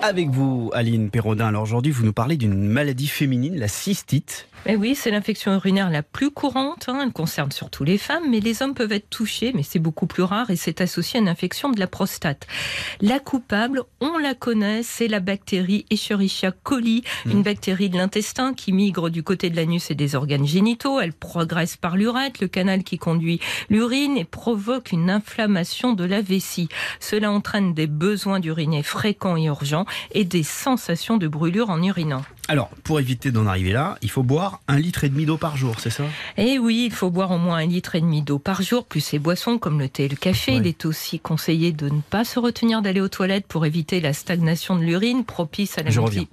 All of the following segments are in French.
Avec vous, Aline Perrodin. Alors aujourd'hui, vous nous parlez d'une maladie féminine, la cystite. Eh oui, c'est l'infection urinaire la plus courante. hein. Elle concerne surtout les femmes, mais les hommes peuvent être touchés, mais c'est beaucoup plus rare et c'est associé à une infection de la prostate. La coupable, on la connaît, c'est la bactérie Escherichia coli, une bactérie de l'intestin qui migre du côté de l'anus et des organes génitaux. Elle progresse par l'urètre, le canal qui conduit l'urine et provoque une inflammation de la vessie. Cela entraîne des besoins d'uriner fréquents et urgents et des sensations de brûlure en urinant. Alors, pour éviter d'en arriver là, il faut boire un litre et demi d'eau par jour, c'est ça? Eh oui, il faut boire au moins un litre et demi d'eau par jour, plus ces boissons comme le thé et le café. Il est aussi conseillé de ne pas se retenir d'aller aux toilettes pour éviter la stagnation de l'urine, propice à la multi-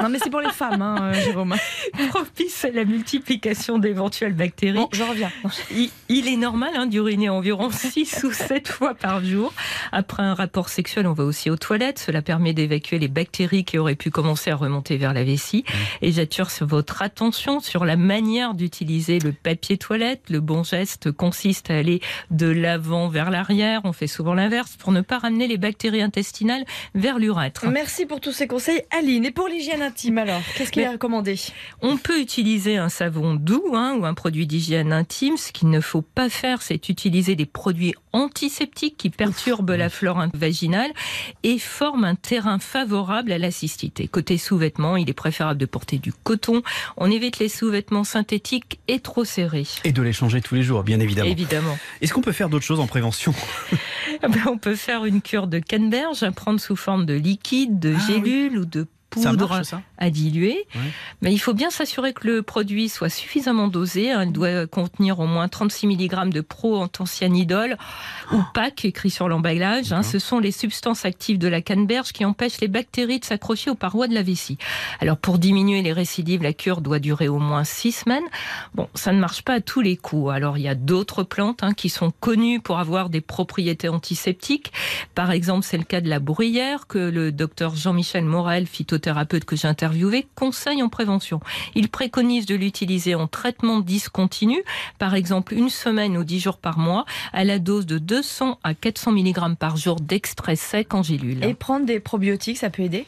Non, mais c'est pour les femmes, hein, euh, Jérôme. propice à la multiplication d'éventuelles bactéries. Bon, je reviens. Il, il est normal hein, d'uriner environ 6 ou 7 fois par jour. Après un rapport sexuel, on va aussi aux toilettes. Cela permet d'évacuer les bactéries qui auraient pu commencer à remonter vers la vessie. Et j'attire sur votre attention sur la manière d'utiliser le papier toilette. Le bon geste consiste à aller de l'avant vers l'arrière. On fait souvent l'inverse pour ne pas ramener les bactéries intestinales vers l'urètre. Merci pour tous ces conseils, Aline. Et pour l'hygiène intime, alors, qu'est-ce qu'il est recommandé? On peut utiliser un savon doux hein, ou un produit d'hygiène intime. Ce qu'il ne faut pas faire, c'est utiliser des produits antiseptiques qui perturbent la flore vaginale et forment un terrain favorable à la cystite. Et côté sous-vêtements, il est préférable de porter du coton. On évite les sous-vêtements synthétiques et trop serrés. Et de les changer tous les jours, bien évidemment. Évidemment. Est-ce qu'on peut faire d'autres choses en prévention? Ben, On peut faire une cure de canneberge à prendre sous forme de liquide, de Ah oui. gélule ou de poudre marche, ça à diluer. Ouais. Mais il faut bien s'assurer que le produit soit suffisamment dosé. hein. Il doit contenir au moins 36 mg de pro-anthocyanidol ou PAC écrit sur l'emballage. hein. Ce sont les substances actives de la canneberge qui empêchent les bactéries de s'accrocher aux parois de la vessie. Alors pour diminuer les récidives, la cure doit durer au moins 6 semaines. Bon, ça ne marche pas à tous les coups. Alors il y a d'autres plantes hein, qui sont connues pour avoir des propriétés antiseptiques. Par exemple, c'est le cas de la bruyère que le docteur Jean-Michel Morel, phytothérapeute que j'ai interviewé, conseille en prévention. Il préconise de l'utiliser en traitement discontinu, par exemple une semaine ou 10 jours par mois, à la dose de 200 à 400 mg par jour d'extrait sec en gélule. Et prendre des probiotiques, ça peut aider?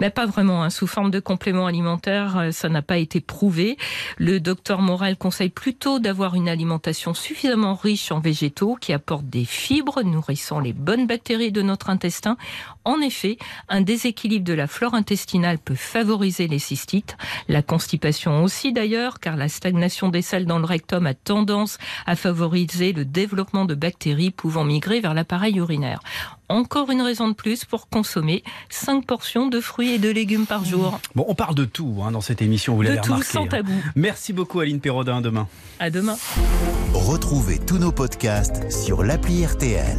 Mais pas vraiment. hein. Sous forme de complément alimentaire, euh, ça n'a pas été prouvé. Le docteur Morel conseille plutôt d'avoir une alimentation suffisamment riche en végétaux qui apportent des fibres nourrissant les bonnes bactéries de notre intestin. En effet, un déséquilibre de la flore intestinale peut favoriser les cystites, la constipation aussi d'ailleurs, car la stagnation des selles dans le rectum a tendance à favoriser le développement de bactéries pouvant migrer vers l'appareil urinaire. Encore une raison de plus pour consommer 5 portions de fruits et de légumes par jour. Bon, on parle de tout hein, dans cette émission, vous De l'avez tout, remarqué. sans hein. tabou. Merci beaucoup, Aline Perrodin. À demain. À demain. Retrouvez tous nos podcasts sur l'appli RTL.